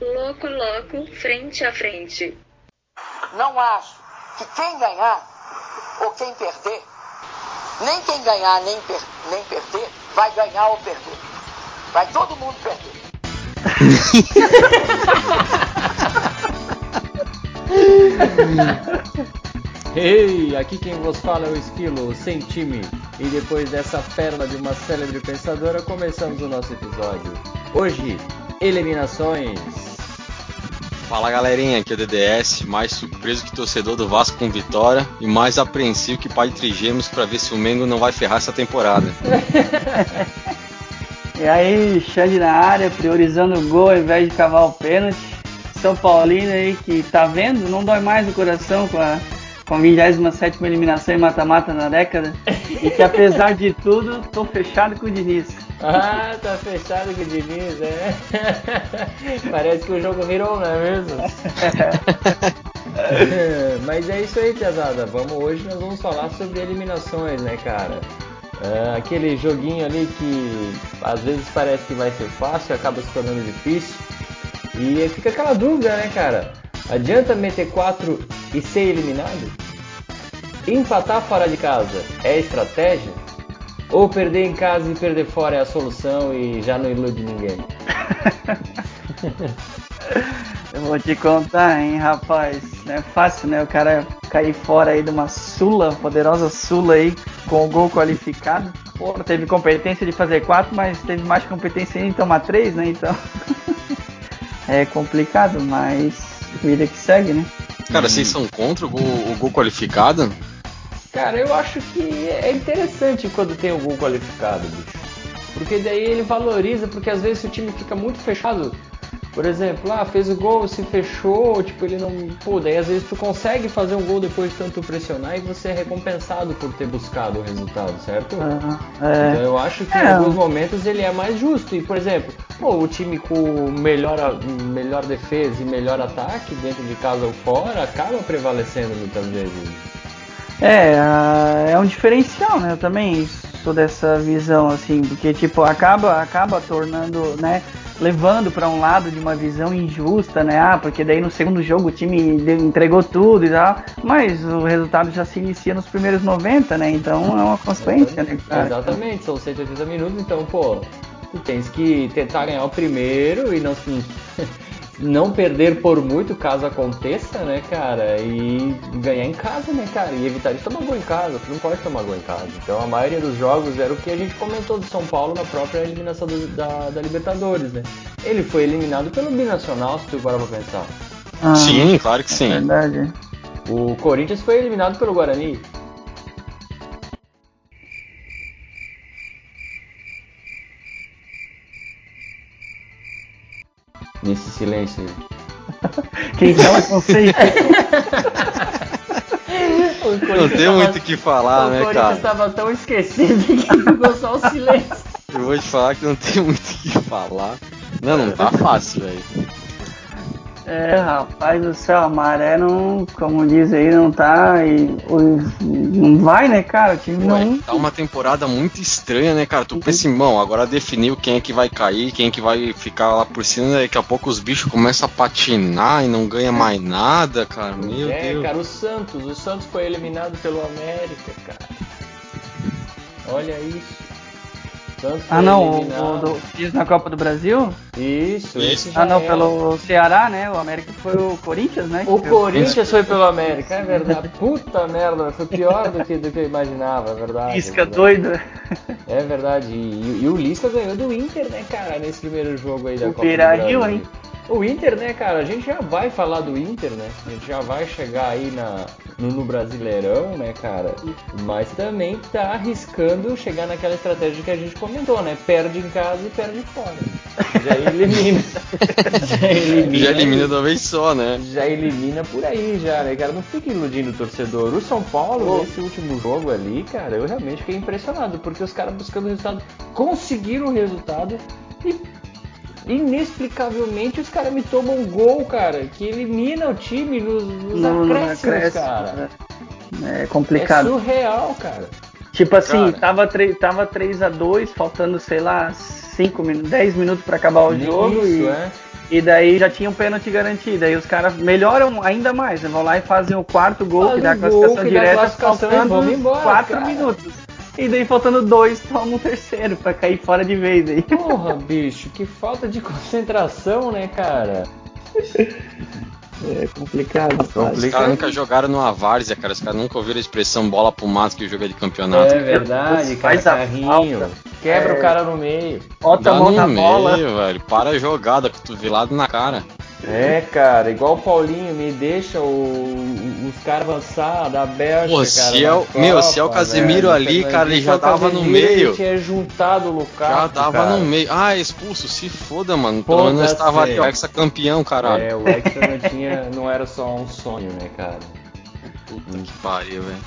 Loco, loco, frente a frente. Não acho que quem ganhar ou quem perder, nem quem ganhar nem, per nem perder, vai ganhar ou perder. Vai todo mundo perder. Ei, aqui quem vos fala é o Esquilo, sem time. E depois dessa pérola de uma célebre pensadora, começamos o nosso episódio. Hoje, eliminações. Fala galerinha, aqui é o DDS, mais surpreso que torcedor do Vasco com vitória e mais apreensivo que pai de trigêmeos para ver se o Mengo não vai ferrar essa temporada. e aí, Xande na área, priorizando o gol ao invés de cavar o pênalti. São Paulino aí que tá vendo, não dói mais o coração com a com a 27 eliminação em mata-mata na década. E que apesar de tudo, tô fechado com o Diniz. Ah, tá fechado com o Diniz, é. Parece que o jogo virou, não é mesmo? Mas é isso aí, Piazada. Vamos, hoje nós vamos falar sobre eliminações, né, cara? É, aquele joguinho ali que às vezes parece que vai ser fácil, acaba se tornando difícil. E fica aquela dúvida, né, cara? Adianta meter 4 e ser eliminado? Empatar fora de casa é estratégia? Ou perder em casa e perder fora é a solução e já não ilude ninguém? Eu vou te contar, hein, rapaz. Não é fácil, né? O cara cair fora aí de uma Sula, poderosa Sula aí, com o gol qualificado. Pô, teve competência de fazer quatro, mas teve mais competência em tomar três, né? Então. é complicado, mas vida que segue, né? Cara, vocês são contra o gol, o gol qualificado? Cara, eu acho que é interessante quando tem gol qualificado, bicho. Porque daí ele valoriza, porque às vezes o time fica muito fechado por exemplo, ah, fez o gol, se fechou, tipo, ele não. Pô, daí às vezes tu consegue fazer um gol depois de tanto pressionar e você é recompensado por ter buscado o resultado, certo? Ah, é. Então eu acho que é. em alguns momentos ele é mais justo. E, por exemplo, pô, o time com melhor, melhor defesa e melhor ataque, dentro de casa ou fora, acaba prevalecendo muitas vezes. É, é um diferencial, né? Eu também sou dessa visão, assim, porque, tipo, acaba, acaba tornando, né? levando para um lado de uma visão injusta, né? Ah, porque daí no segundo jogo o time entregou tudo e tal, mas o resultado já se inicia nos primeiros 90, né? Então é uma consequência, né? Cara? Exatamente, são 180 minutos, então, pô, tu tens que tentar ganhar o primeiro e não não perder por muito caso aconteça, né, cara? E ganhar em casa, né, cara? E evitar de tomar gol em casa. Tu não pode tomar gol em casa. Então a maioria dos jogos era o que a gente comentou do São Paulo na própria eliminação do, da, da Libertadores, né? Ele foi eliminado pelo Binacional, se tu parar pra pensar. Ah, sim, claro que sim. É verdade. O Corinthians foi eliminado pelo Guarani. Nesse silêncio aí. Quem fala conceito? Não tem muito o que falar, né, cara? O cara? estava tão esquecido que ficou só o silêncio. Eu vou te falar que não tem muito o que falar. Não, não tá fácil, velho. É, rapaz do céu, a maré não, como diz aí, não tá. E, não vai, né, cara? O time Ué, não. Tá uma temporada muito estranha, né, cara? Tu pensa, irmão, agora definiu quem é que vai cair, quem é que vai ficar lá por cima, daqui a pouco os bichos começam a patinar e não ganha mais nada, cara. Meu é, Deus. cara, o Santos. O Santos foi eliminado pelo América, cara. Olha isso. Ah, não, o, do, fiz na Copa do Brasil? Isso, esse Ah, não, é. pelo Ceará, né? O América foi o Corinthians, né? O Corinthians foi pelo América, é verdade. Puta merda, foi pior do que, do que eu imaginava, é verdade. Lisca é doido. É verdade, e, e, o Lisca ganhou do Inter, né, cara, nesse primeiro jogo aí da o Copa do Brasil. hein? O Inter, né, cara, a gente já vai falar do Inter, né? A gente já vai chegar aí na, no, no Brasileirão, né, cara? Mas também tá arriscando chegar naquela estratégia que a gente comentou, né? Perde em casa e perde fora. Já elimina. já elimina. Já elimina de uma vez só, né? Já elimina por aí, já, né, cara? Não fica iludindo o torcedor. O São Paulo, oh. nesse último jogo ali, cara, eu realmente fiquei impressionado, porque os caras buscando resultado conseguiram o resultado e inexplicavelmente os caras me tomam um gol, cara, que elimina o time nos, nos no, acréscimos, acréscimo, cara. É, é complicado. É surreal, cara. Tipo assim, cara. tava, tava 3 a 2 faltando, sei lá, 5 minutos, 10 minutos para acabar o Nem jogo isso, e, é. E daí já tinha um pênalti garantido. Aí os caras melhoram ainda mais, né? Vão lá e fazem o quarto gol, Faz que dá a gol, classificação a direta, classificação faltando vamos embora, 4 cara. minutos. E daí faltando dois, toma um terceiro pra cair fora de vez aí. Porra, bicho, que falta de concentração, né, cara? É complicado. Os caras nunca jogaram numa várzea, cara. Os caras nunca ouviram a expressão bola pro mato que joga de campeonato. É verdade, cara, Faz carrinho. falta. Quebra É. o cara no meio. Bota a mão no na meio, bola. velho. Para a jogada, cotovelado na cara. É, cara, igual o Paulinho, me deixa o- os caras avançar da Bélgica, Pô, cara. se é o- meu, se é o Copa, Casemiro velho. ali, cara, ele já tava no meio. Ele tinha juntado o Lukaku, Já tava cara. no meio. Ah, expulso, se foda, mano. Pelo Foda-se. menos tava ali, o ex-campeão, caralho. É, o Hexa não tinha, não era só um sonho, né, cara? Puta que pariu, velho.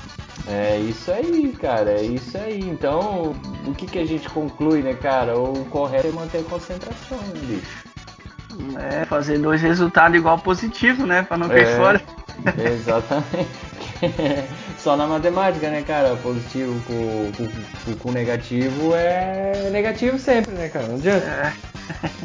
É isso aí, cara, é isso aí. Então, o que, que a gente conclui, né, cara? O correto é manter a concentração, né, bicho? É, fazer dois resultados igual positivo, né? Pra não cair É. fora. Exatamente. Só na matemática, né, cara? Positivo com, com, com- negativo é negativo sempre, né, cara? Não adianta. É.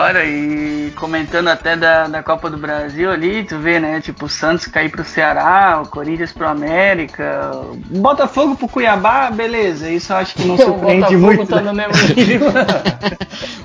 Olha, e comentando até da, da Copa do Brasil ali, tu vê, né? Tipo, o Santos cair pro Ceará, o Corinthians pro América, o Botafogo pro Cuiabá, beleza. Isso eu acho que não surpreende muito. tá né? no mesmo nível.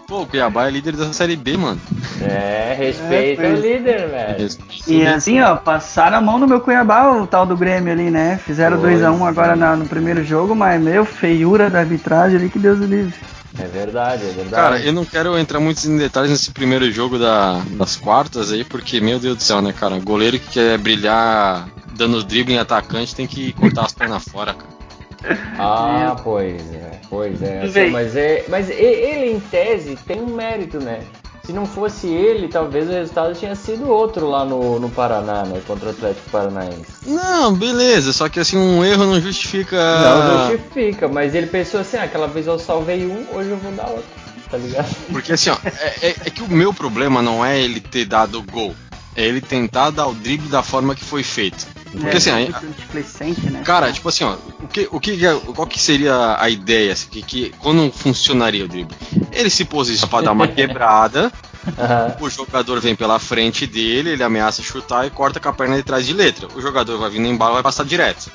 Pô, o Cuiabá é líder da Série B, mano. é, respeita É, o líder, velho. E assim, ó, passaram a mão no meu Cuiabá, o tal do Grêmio ali, né? Fizeram Pois 2x1 agora é. na- no primeiro jogo, mas, meu, feiura da arbitragem ali, que Deus o livre. É verdade, é verdade. Cara, eu não quero entrar muito em detalhes nesse primeiro jogo da- das quartas aí, porque, meu Deus do céu, né, cara? Goleiro que quer brilhar dando drible em atacante tem que cortar as pernas fora, cara. Ah, pois é, pois é. assim, mas é. Mas ele, em tese, tem um mérito, né? Se não fosse ele, talvez o resultado tinha sido outro lá no, no Paraná, né? Contra o Atlético Paranaense. Não, beleza, só que assim, um erro não justifica. Não justifica, mas ele pensou assim, ah, aquela vez eu salvei um, hoje eu vou dar outro, tá ligado? Porque assim, ó, é, é- é que o meu problema não é ele ter dado o gol, é ele tentar dar o drible da forma que foi feito. Porque é, assim, displicente, né? Cara, tipo assim, ó, o que, o que, é- qual que seria a ideia, assim, que, que quando funcionaria o drible? Ele se posiciona pra dar uma quebrada, o jogador vem pela frente dele, ele ameaça chutar e corta com a perna de trás de letra. O jogador vai vindo embalo, vai passar direto,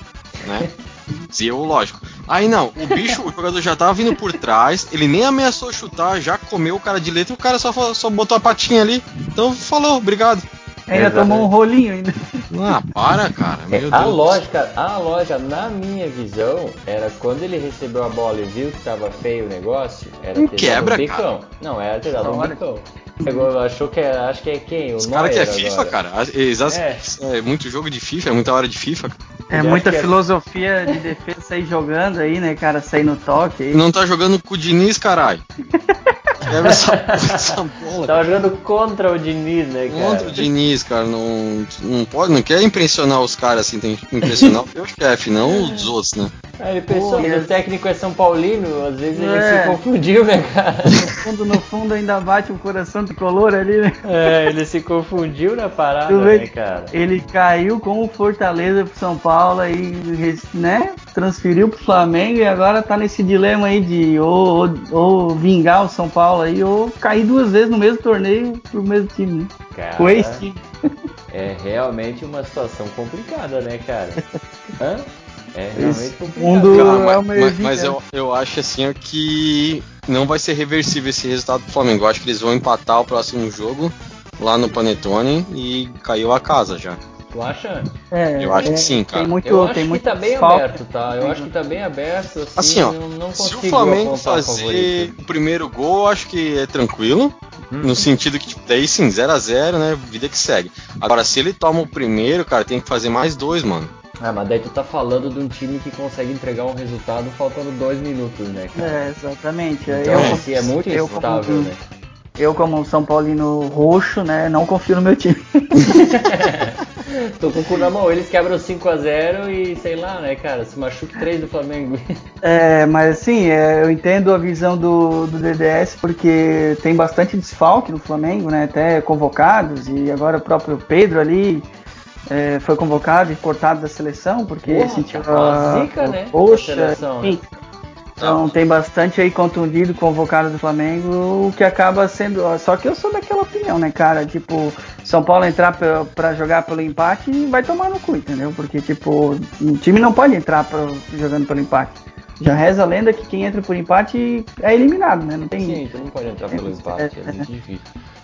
né? Dizia o lógico. Aí não, o bicho, o jogador já tava vindo por trás, ele nem ameaçou chutar, já comeu o cara de letra e o cara só, só botou a patinha ali. Então falou, obrigado. Ainda Exatamente. tomou um rolinho ainda. Ah, para, cara, meu É, Deus. a lógica, a lógica, na minha visão, era quando ele recebeu a bola e viu que tava feio o negócio, era Um ter quebra, um bicão. Não, era ter dado um bicão. Pegou, achou que era, acho que é quem? O Os caras que é FIFA, agora. cara. É. É. muito jogo de FIFA, é muita hora de FIFA. cara. É muita que é- filosofia de defesa sair jogando aí, né, cara? Sair no toque aí. Não tá jogando com o Diniz, caralho. Essa, essa bola. Tava jogando contra o Diniz, né, cara? Contra o Diniz, cara, não, não pode, não quer impressionar os caras assim, tem que impressionar o teu chefe, não os outros, né? Aí ele pensou, mas e o técnico é São Paulino, às vezes ele É. se confundiu, né, cara? No fundo, no fundo ainda bate o coração tricolor ali, né? É, ele se confundiu na parada, né, cara? Ele caiu com o Fortaleza pro São Paulo aí, né? Transferiu pro Flamengo e agora tá nesse dilema aí de ou, ou, ou vingar o São Paulo aí ou cair duas vezes no mesmo torneio pro mesmo time, né? Cara, Com esse time. é realmente uma situação complicada, né, cara? Hã? É realmente mundo- Cara, é mas, uma mas- eu, eu acho assim que não vai ser reversível esse resultado do Flamengo. Eu acho que eles vão empatar o próximo jogo lá no Panetone e caiu a casa já. Tu acha? É, Eu acho que é, sim, cara. Tem muito, Eu acho tem que muito tá bem desfalque. aberto, tá? Eu acho que tá bem aberto, assim, Assim, ó, não, Se o Flamengo fazer o primeiro gol, eu acho que é tranquilo. Hum. No sentido que, tipo, daí sim, 0 a 0 né? Vida que segue. Agora, se ele toma o primeiro, cara, tem que fazer mais dois, mano. Ah, mas daí tu tá falando de um time que consegue entregar um resultado faltando dois minutos, né, cara? É, exatamente. Então, eu, assim, é muito eu instável, como- né? Eu, como São Paulino roxo, né, não confio no meu time. Tô com o cu na mão, eles quebram 5x0 e sei lá, né, cara? Se machuca 3 do Flamengo. É, mas assim, é, eu entendo a visão do, do DDS porque tem bastante desfalque no Flamengo, né? Até convocados, e agora o próprio Pedro ali é, foi convocado e cortado da seleção porque Porra, sentiu tá a zica, né, Poxa, né? enfim. Então tem bastante aí contundido, convocado do Flamengo, o que acaba sendo. Só que eu sou daquela opinião, né, cara? Tipo, São Paulo entrar pra, pra jogar pelo empate e vai tomar no cu, entendeu? Porque, tipo, o time não pode entrar pra, jogando pelo empate. Já reza a lenda que quem entra por empate é eliminado, né? Não tem. Sim, tu não pode entrar pelo empate, é muito difícil.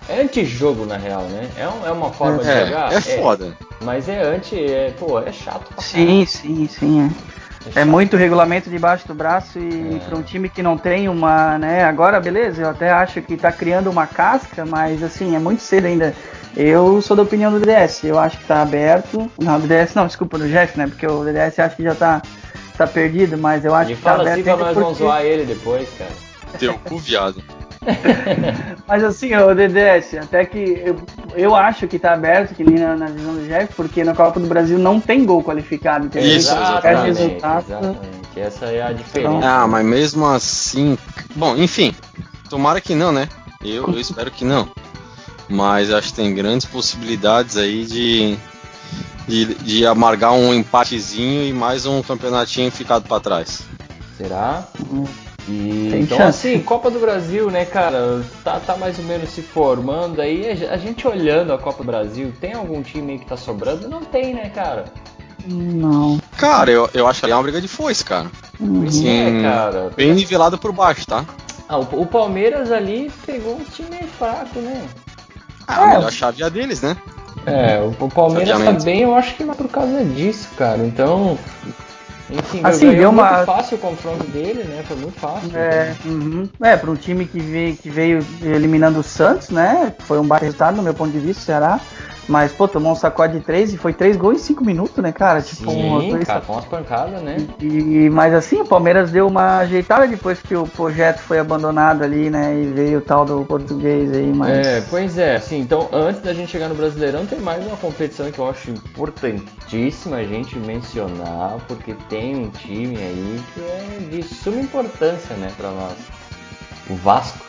É antijogo, na real, né? É, um- é uma forma de É, jogar. é foda. Mas é anti. É, pô, é chato pra Sim, sim, sim. É. É chato. muito regulamento debaixo do braço e É. para um time que não tem uma, né? Agora, beleza, eu até acho que tá criando uma casca, mas assim, é muito cedo ainda. Eu sou da opinião do DDS, eu acho que tá aberto. Não, do DDS não, desculpa, do Jeff, né? Porque o DDS acho que já tá, tá perdido, mas eu acho Ele que tá fala aberto assim pra nós porque- zoar ele depois, cara. Teu cu, viado. Mas assim, o DDS, até que eu, eu acho que tá aberto, que nem na, na visão do Jeff, porque na Copa do Brasil não tem gol qualificado, entendeu? Isso, Então, qualquer exatamente, resultado. exatamente. Essa é a diferença. Ah, mas mesmo assim. Bom, enfim. Tomara que não, né? Eu, eu espero que não. Mas acho que tem grandes possibilidades aí de, de, de amargar um empatezinho e mais um campeonatinho ficado pra trás. Será? E, Tem então, chance. assim, Copa do Brasil, né, cara, tá, tá mais ou menos se formando aí. A a gente olhando a Copa do Brasil, tem algum time aí que tá sobrando? Não tem, né, cara? Não. Cara, eu, eu acho que é uma briga de foice, cara. Uhum. Sim. É, cara. Bem nivelado por baixo, tá? Ah, o, o Palmeiras ali pegou um time meio fraco, né? Ah, a É. melhor chave é a deles, né? É, o, o Palmeiras tá bem, eu acho que não é por causa disso, cara. Então, enfim, Assim, ganhou deu muito uma- fácil o confronto dele, né? Foi muito fácil. É, uhum. é para um time que veio, que veio eliminando o Santos, né? Foi um baita resultado, no meu ponto de vista, o Ceará. Mas, pô, tomou um sacode de três e foi três gols em cinco minutos, né, cara? Tipo, Sim, coisa- cara, com umas pancadas, né? E, mas assim, o Palmeiras deu uma ajeitada depois que o projeto foi abandonado ali, né? E veio o tal do português aí, mas. É, pois é, assim, então antes da gente chegar no Brasileirão, tem mais uma competição que eu acho importantíssima a gente mencionar, porque tem um time aí que é de suma importância, né, pra nós. O Vasco.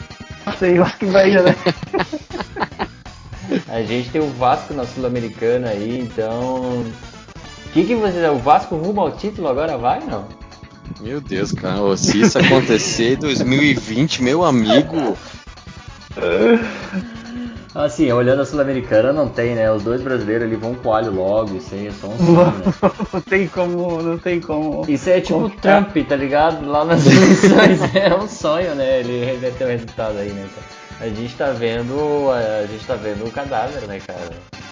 Sei lá que vai, né? A gente tem o Vasco na Sul-Americana aí, então. O que, que vocês. O Vasco rumo ao título agora vai, não? Meu Deus, cara. Se isso acontecer em 2020, meu amigo. Assim, olhando a Sul-Americana, não tem, né? Os dois brasileiros ali vão com alho logo, isso aí é só um sonho, né? não tem como, não tem como. Isso é tipo o. Trump, tá ligado? Lá nas eleições. é um sonho, né? Ele reverter o resultado aí, né, cara? A gente tá vendo. A gente tá vendo o cadáver, né, cara?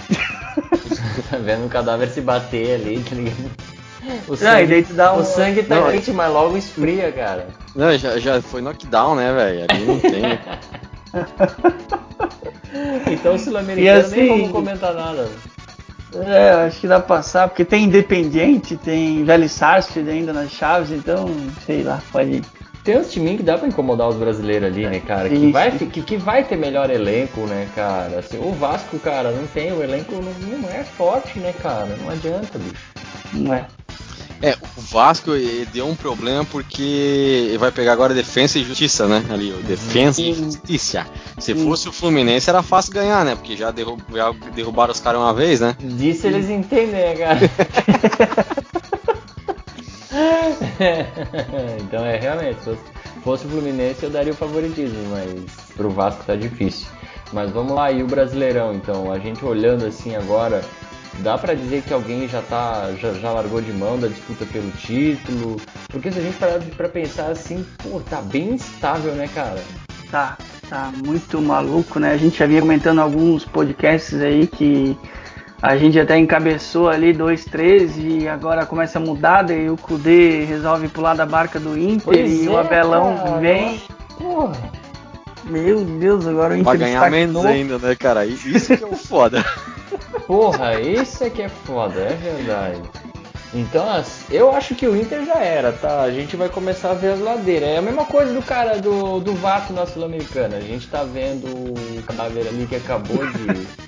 tá vendo o cadáver se bater ali, tá ligado? O Ah, e tu dá um- o sangue tá Não, quente, mas logo esfria, cara. Não, já, já foi knockdown, né, velho? Ali não tem. Então o Sul-Americano assim- nem vamos comentar nada. É, acho que dá pra passar, porque tem Independiente, tem Velho Sarsfield ainda nas chaves, então, sei lá, pode ir. Tem uns timinhos que dá pra incomodar os brasileiros ali, né, cara? Que vai, que, que vai ter melhor elenco, né, cara? Assim, o Vasco, cara, não tem, o elenco não, não é forte, né, cara? Não adianta, bicho. Não é. É, o Vasco deu um problema porque ele vai pegar agora Defensa e Justiça, né? Ali, o Defensa e. Justiça. Se fosse o Fluminense era fácil ganhar, né? Porque já, derru- já derrubaram os caras uma vez, né? Disso eles entendem, né, cara? então é realmente, se fosse, fosse o Fluminense eu daria o favoritismo, mas pro Vasco tá difícil. Mas vamos lá, e o Brasileirão, então, a gente olhando assim agora, dá pra dizer que alguém já tá já, já largou de mão da disputa pelo título? Porque se a gente parar pra pensar assim, pô, tá bem instável, né, cara? Tá, tá muito maluco, né? A gente já vinha comentando alguns podcasts aí que a gente até encabeçou ali 2-3 e agora começa a mudar, daí o Kudê resolve pular da barca do Inter Pois e é, o Abelão cara. vem. Porra. Meu Deus, agora o Inter Vai ganhar menos ainda, né, cara? Isso que é o foda. Porra, isso é que é foda, é verdade. Então, eu acho que o Inter já era, tá? A gente vai começar a ver as ladeiras. É a mesma coisa do cara do, do Vato na Sul-Americana. A gente tá vendo o cadáver ali que acabou de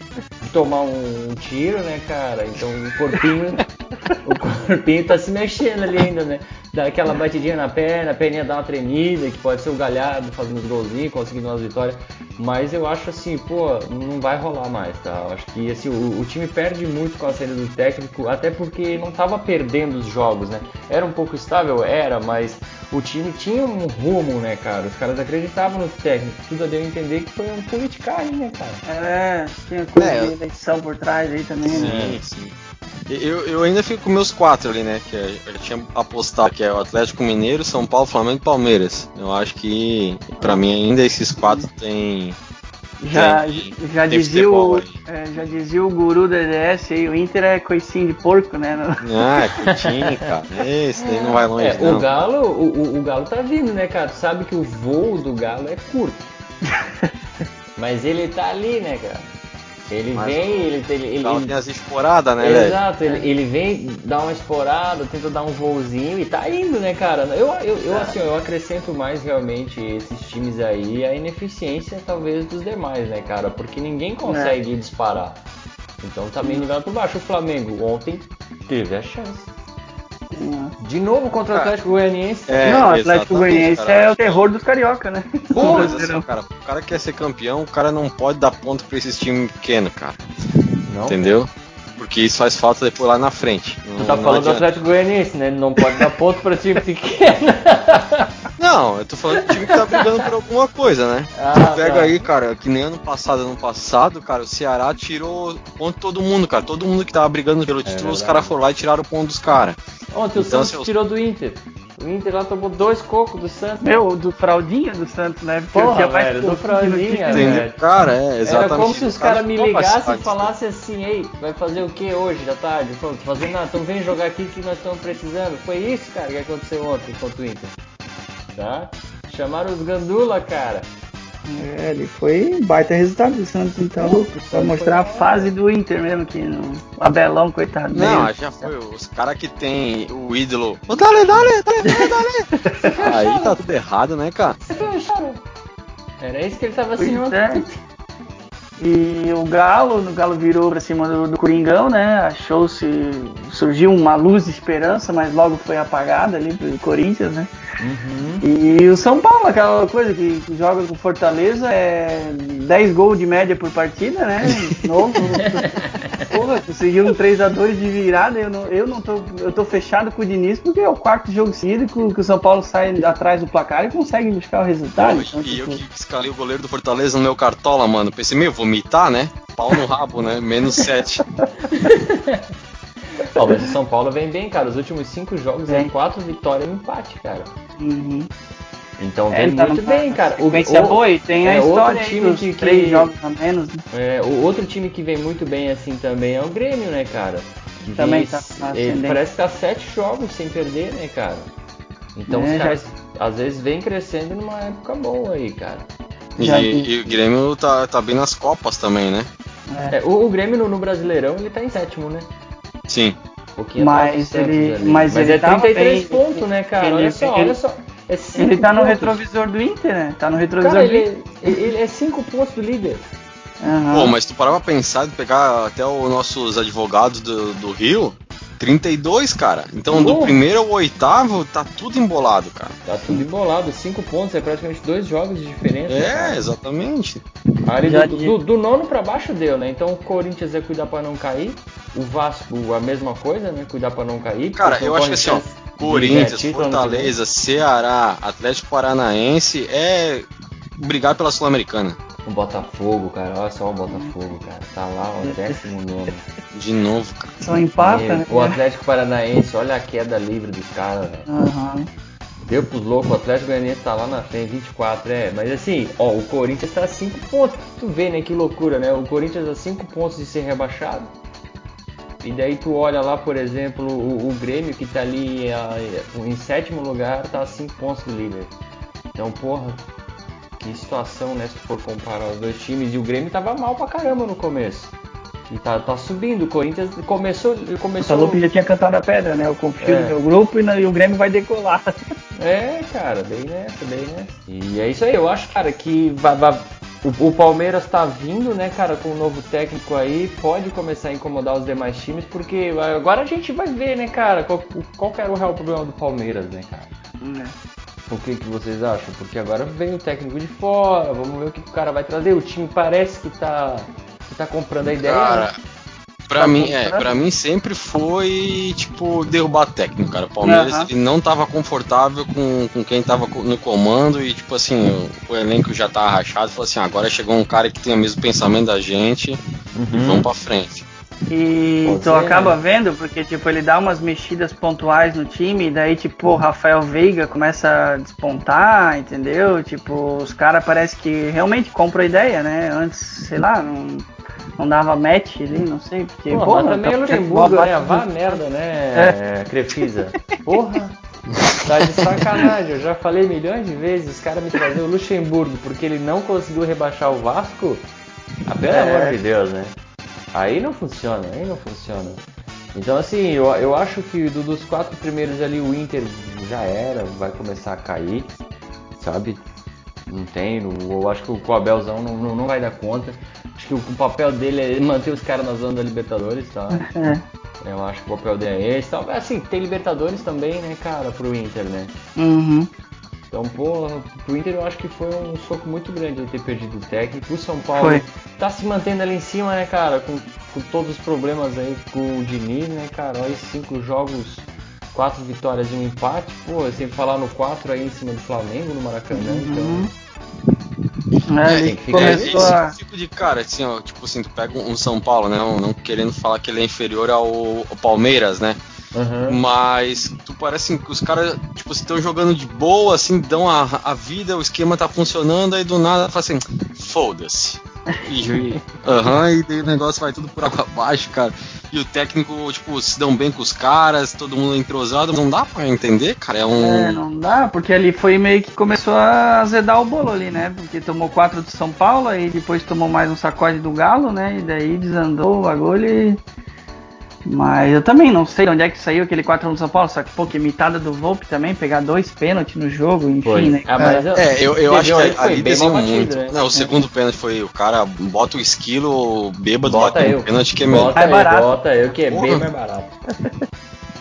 tomar um tiro, né, cara? Então o corpinho. o corpinho tá se mexendo ali ainda, né? Dá aquela batidinha na perna, a perninha dá uma tremida, que pode ser o galhardo fazendo os golzinhos, conseguindo umas vitórias. Mas eu acho assim, pô, não vai rolar mais, tá? Eu acho que assim, o, o time perde muito com a saída do técnico, até porque não tava perdendo os jogos, né? Era um pouco estável, era, mas o time tinha um rumo, né, cara? Os caras acreditavam no técnico. Tudo deu a entender que foi um politicagem, né, cara? É, tinha coisa É. de eleição por trás aí também, né? Sim, sim. Eu, eu ainda fico com meus quatro ali, né? Que eu já tinha apostado, que é o Atlético Mineiro, São Paulo, Flamengo e Palmeiras. Eu acho que, pra mim, ainda esses quatro tem. Já, tem- já, tem dizia o, é, já dizia o guru da EDS aí, o Inter é coicinho de porco, né? Ah, é curtinho, cara. Esse daí não vai longe, É, não. o Galo, o, o- o Galo tá vindo, né, cara? Tu sabe que o voo do Galo é curto. Mas ele tá ali, né, cara? Ele Mas vem, ele, ele, ele, tem as esporadas, né? Exato, ele, ele vem, dá uma esporada, tenta dar um voozinho e tá indo, né, cara? Eu, eu, eu, assim, eu acrescento mais realmente esses times aí a ineficiência, talvez, dos demais, né, cara? Porque ninguém consegue disparar. Então tá meio nivelado por baixo. O Flamengo ontem teve a chance. De novo contra o Atlético Goianiense. É, não, o Atlético Goianiense cara. é o terror dos carioca, né? Porra, assim, cara, o cara quer ser campeão, o cara não pode dar ponto pra esses times pequenos, cara. Não? Entendeu? Porque isso faz falta depois lá na frente. Tu Não- tá não falando do. Atlético Goianiense, né? Ele não pode dar ponto pra time pequeno. Não, eu tô falando do time que tá brigando por alguma coisa, né? Ah, Tu pega tá. aí, cara, que nem ano passado, ano passado, cara, o Ceará tirou ponto de todo mundo, cara. Todo mundo que tava brigando pelo título, os É verdade. caras foram lá e tiraram o ponto dos caras. Ontem o Então, Santos se eu- tirou do Inter. O Inter lá tomou dois cocos do Santos. Meu, do fraldinha do Santos, né? Porque Porra, velho, do fraldinha, velho. Cara, é, exatamente. Era como se os caras me ligassem e falassem assim, ei, vai fazer o que hoje da tarde? Pô, tô fazendo nada, então vem jogar aqui que nós estamos precisando. Foi isso, cara, que aconteceu ontem contra o Inter. Tá? Chamaram os gandula, cara. É, ele foi um baita resultado do Santos, então. Puta, Pra foi mostrar a fase do Inter mesmo, que no Abelão, coitado. Não, meio- já foi. Os caras que tem o ídolo. Ô, dale, dale, dale, dale, dale. Aí tá tudo errado, né, cara? Era isso que ele tava Pois assim é. E o Galo, o Galo virou pra cima do, do Coringão, né? Achou-se. Surgiu uma luz de esperança, mas logo foi apagada ali pro Corinthians, né? Uhum. E o São Paulo, aquela coisa que, joga com Fortaleza, é 10 gols de média por partida, né? Novo. Porra, conseguiu um 3x2 de virada. Eu não, eu não tô. Eu tô fechado com o Diniz porque é o quarto jogo seguido que o, que o São Paulo sai atrás do placar e consegue buscar o resultado. Então, e eu tipo, que escalei o goleiro do Fortaleza no meu cartola, mano. Pensei, meu, vomitar, né? Pau no rabo, né? Menos 7. Ó, mas o São Paulo vem bem, cara. Os últimos cinco jogos é Vem. quatro vitórias e um empate, cara. uhum. Então É, vem ele tá muito bem, cara. O, o- boa e tem a é, outro história aí time que- três jogos a menos. né? É, o outro time que vem muito bem assim também é o Grêmio, né, cara? Que Também vem- tá ele parece que tá sete jogos sem perder, né, cara? Então É, os já- caras às vezes vem crescendo numa época boa aí, cara. E, e o Grêmio tá, tá bem nas Copas também, né? É. É, o, o Grêmio no, no Brasileirão ele tá em sétimo, né? Sim. Um Mas atrás do Santos ele- mas ele é tava 33 bem. pontos, né, cara? Ele- olha só, ele- olha só. É Ele tá no pontos. retrovisor do Inter, né? Tá no retrovisor Cara, do Inter. ele, ele é 5 pontos do líder. Aham. Pô, mas tu parar pra pensar, de pegar até os nossos advogados do, do Rio, 32, cara. Então do Pô. primeiro ao oitavo tá tudo embolado, cara. Tá tudo embolado. 5 pontos é praticamente dois jogos de diferença. É, cara. exatamente. Do, do- do nono pra baixo deu, né? Então o Corinthians é cuidar pra não cair. O Vasco, a mesma coisa, né? Cuidar pra não cair. Cara, eu acho que assim, ó, Corinthians, vem. Fortaleza, Ceará, Atlético Paranaense é brigar pela Sul-Americana. O Botafogo, cara. Olha só o Botafogo, cara. Tá lá, ó, décimo nono. De novo, cara. Só empata, Meu, né? O Atlético Paranaense, olha a queda livre dos caras, velho. Aham. Deu pros loucos, o Atlético Goianiense tá lá na frente, 24, é. Mas assim, ó, o Corinthians tá a 5 pontos. Tu vê, né? Que loucura, né? O Corinthians a 5 pontos de ser rebaixado. E daí tu olha lá, por exemplo, o, o Grêmio que tá ali a- em sétimo lugar, tá a 5 pontos do líder. Então, porra, que situação, né? Se tu for comparar os dois times. E o Grêmio tava mal pra caramba no começo. E tá, tá subindo. O Corinthians começou. O começou Salup já tinha cantado a pedra, né? Eu confio É. no meu grupo e, na- e o Grêmio vai decolar. É, cara, bem nessa, bem nessa. E é isso aí, eu acho, cara, que vai- vai- o, o Palmeiras tá vindo, né, cara, com um novo técnico aí, pode começar a incomodar os demais times, porque agora a gente vai ver, né, cara, qual, qual que era o real problema do Palmeiras, né, cara. O que, que vocês acham? Porque agora vem o técnico de fora, vamos ver o que o cara vai trazer. O time parece que tá, que tá comprando a ideia. Cara, né? Pra Tá mim, é, comprando? pra mim sempre foi, tipo, derrubar técnico, cara. O Palmeiras ele não tava confortável com, com quem tava no comando e, tipo assim, o, o elenco já tava rachado. Falou assim, agora chegou um cara que tem o mesmo pensamento da gente e vamos pra frente. E Pode tu ser, acaba né? vendo, porque tipo, ele dá umas mexidas pontuais no time, e daí tipo, o Rafael Veiga começa a despontar, entendeu? Tipo, os caras parece que realmente compram a ideia, né? Antes, sei lá, não, não dava match ali, não sei, porque, porra, mas também é tá- Luxemburgo, né? Vá merda, né, Crefisa? Porra! Tá de sacanagem, eu já falei milhões de vezes, os caras me traziam o Luxemburgo porque ele não conseguiu rebaixar o Vasco. Ah, pelo É. amor de Deus, né? Aí não funciona, aí não funciona. Então assim, eu, eu acho que do- dos quatro primeiros ali o Inter já era, vai começar a cair, sabe? Não tem, eu acho que o Abelzão não, não, não vai dar conta. Que o, papel dele é manter os caras na zona da Libertadores, tá? É. Eu acho que o papel dele é esse. Tal. Assim, tem Libertadores também, né, cara, pro Inter, né? Uhum. Então, porra, pro Inter eu acho que foi um soco muito grande ele ter perdido o técnico. O São Paulo Foi. tá se mantendo ali em cima, né, cara? Com, com todos os problemas aí com o Diniz, né, cara? Olha, cinco jogos, quatro vitórias e um empate. Pô, sem falar no quatro aí em cima do Flamengo, no Maracanã. Uhum. Então, É, tem ele É, começou esse a. tipo de cara, assim, ó, tipo assim, tu pega um São Paulo, né? Não, não querendo falar que ele é inferior ao, ao Palmeiras, né? Aham. Mas tu parece assim, que os caras, tipo, estão jogando de boa, assim, dão a, a vida, o esquema tá funcionando, aí do nada fala assim, foda-se. E, aham, e daí o negócio vai tudo por água abaixo, cara. E o técnico, tipo, se dão bem com os caras, todo mundo entrosado, não dá pra entender, cara. É um. É, não dá, porque ali foi meio que começou a azedar o bolo ali, né? Porque tomou quatro do São Paulo, aí depois tomou mais um sacode do Galo, né? E daí desandou o bagulho e. Mas eu também não sei de onde é que saiu aquele 4 do São Paulo, só que, pô, que mitada do Volpe também, pegar dois pênaltis no jogo, enfim, Foi. né? Ah, mas eu- É, eu, eu acho que ali bem desenhou batido, muito. né? Não, o segundo pênalti foi o cara bota o esquilo bêbado, Bota bate eu. um pênalti que é melhor. Bota eu, barato. bota eu, que é bem Porra. mais barato.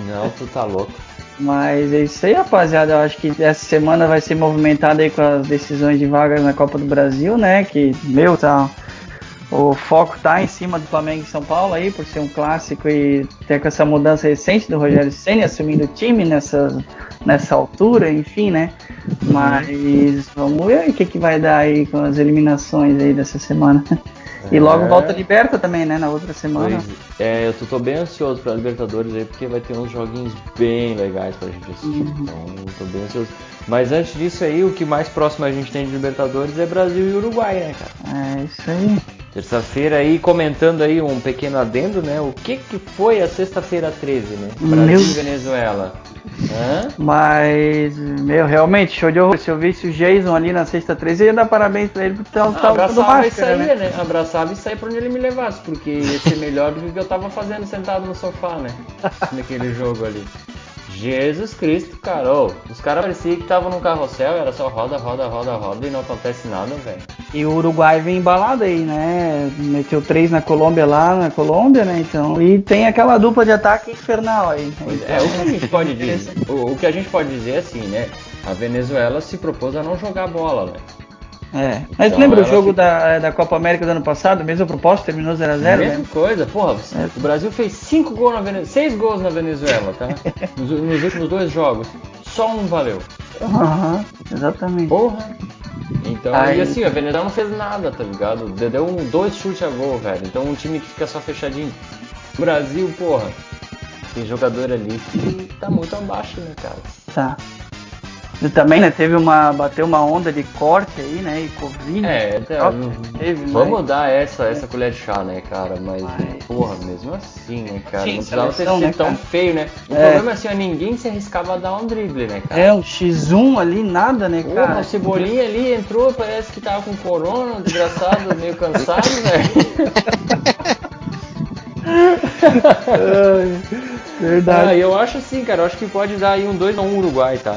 Não, tu tá louco. Mas é isso aí, rapaziada. Eu acho que essa semana vai ser movimentada aí com as decisões de vagas na Copa do Brasil, né? Que, meu, tá. O foco tá em cima do Flamengo e São Paulo aí, por ser um clássico e ter com essa mudança recente do Rogério Senna assumindo o time nessa, nessa altura, enfim, né? Mas vamos ver o que, que vai dar aí com as eliminações aí dessa semana. E logo É. volta a Liberta também, né? Na outra semana. Pois é, eu tô, tô bem ansioso pra Libertadores aí, porque vai ter uns joguinhos bem legais pra gente assistir. Uhum. Então, tô bem ansioso. Mas antes disso aí, o que mais próximo a gente tem de Libertadores é Brasil e Uruguai, né, cara? É isso aí. Terça-feira aí, comentando aí um pequeno adendo, né? O que que foi a sexta-feira 13, né? Meu Brasil e Deus. Venezuela. Hã? Mas, meu, realmente, show de horror. Se eu visse o Jason ali na sexta 13, eu ia dar parabéns pra ele por estar Ah, abraçava e máscara, saía, né? né? Abraçava e saía pra onde ele me levasse, porque ia ser melhor do que o que eu tava fazendo sentado no sofá, né? Naquele jogo ali. Jesus Cristo, cara. Ô, os caras pareciam que estavam num carrossel, era só roda, roda, roda, roda e não acontece nada, velho. E o Uruguai vem embalado aí, né? Meteu três na Colômbia lá, na Colômbia, né? Então, e tem aquela dupla de ataque infernal aí. Então, É, o que a gente pode dizer, o, o que a gente pode dizer é assim, né? A Venezuela se propôs a não jogar bola, né? É. Mas Então, lembra o jogo fica- da, da Copa América do ano passado? Mesma proposta, terminou 0x0, Mesma né? coisa, porra. O Brasil fez cinco gols na Venezuela, seis gols na Venezuela, tá? Nos, nos últimos dois jogos. Só um valeu. Aham, exatamente. Porra! Então, Aí- e assim, a Venezuela não fez nada, tá ligado? Deu um, dois chutes a gol, velho. Então um time que fica só fechadinho. Brasil, porra, tem jogador ali que tá muito abaixo, né, cara? Tá. E também, né, teve uma. Bateu uma onda de corte aí, né? E Covid. É, Ó, tá, teve, né? vamos dar essa, essa colher de chá, né, cara? Mas, Mas- porra, mesmo assim, né, cara? Sim, não precisava ter sido né, tão cara? feio, né? O É. problema é assim, ó, ninguém se arriscava a dar um drible, né, cara? É, um X1 ali, nada, né, Porra, cara? o Cebolinha ali entrou, parece que tava com corona, desgraçado, meio cansado, velho. Verdade. Ah, eu acho assim, cara, eu acho que pode dar aí um 2x1 Uruguai, tá?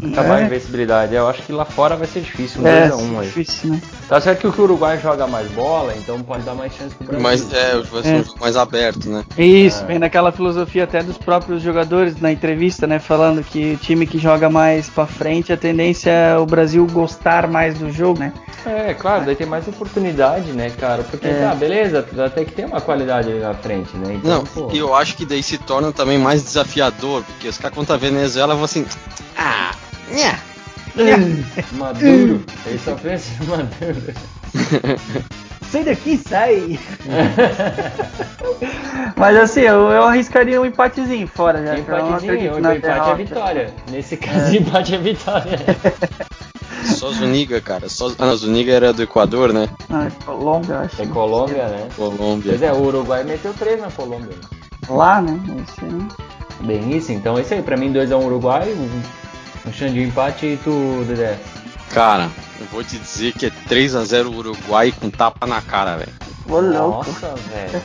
Acabar É. a invencibilidade. Eu acho que lá fora vai ser difícil, um É, 2x1 aí. difícil, né? Tá certo que o Uruguai joga mais bola, então pode dar mais chance pro Brasil. Mas é, vai ser É. um jogo mais aberto, né? Isso, É. vem daquela filosofia até dos próprios jogadores na entrevista, né? Falando que o time que joga mais pra frente, a tendência é o Brasil gostar mais do jogo, né? É, claro, daí tem mais oportunidade, né, cara? Porque, É. tá, beleza, até que tem uma qualidade ali na frente, né? Então, Não, pô, e eu acho que daí se torna também mais desafiador, porque os caras contra a Venezuela vão assim. Ah, nha. Maduro, ele só pensa em Maduro. Sai daqui, sai! Mas assim, eu, eu arriscaria um empatezinho fora já. não Empatezinho, acredito o empate é derrota. vitória. Nesse caso, empate é vitória. Só Zuniga, cara. Só... Ah, não, Zuniga era do Equador, né? Não, é Colômbia, acho. É Colômbia, né? Colômbia. Pois é, o Uruguai meteu 3 na Colômbia. Lá, né? Esse, né? Bem isso, então esse aí, pra mim 2x1 Uruguai, um, chão de empate e tu, Dedé. Cara, eu vou te dizer que é 3x0 Uruguai com tapa na cara, velho. Nossa, velho.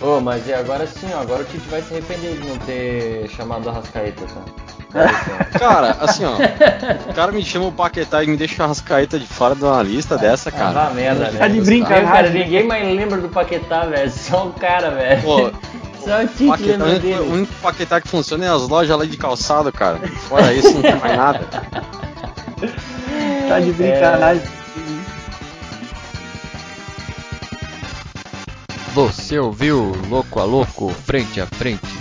Ô, mas e agora sim, ó, agora o Tite vai se arrepender de não ter chamado a Rascaeta, tá? Cara, assim, ó. O cara me chama o Paquetá e me deixa a Rascaeta de fora de uma lista dessa, Ah, cara. merda, né? Tá de brincadeira. cara, ninguém mais lembra do Paquetá, velho. Só o cara, velho. Só o Tite Paquetá, lembra único, o dele. único Paquetá que funciona é as lojas lá de calçado, cara. Fora isso, não tem mais nada. Tá de brincadeira. Você ouviu Louco a Louco, frente a frente.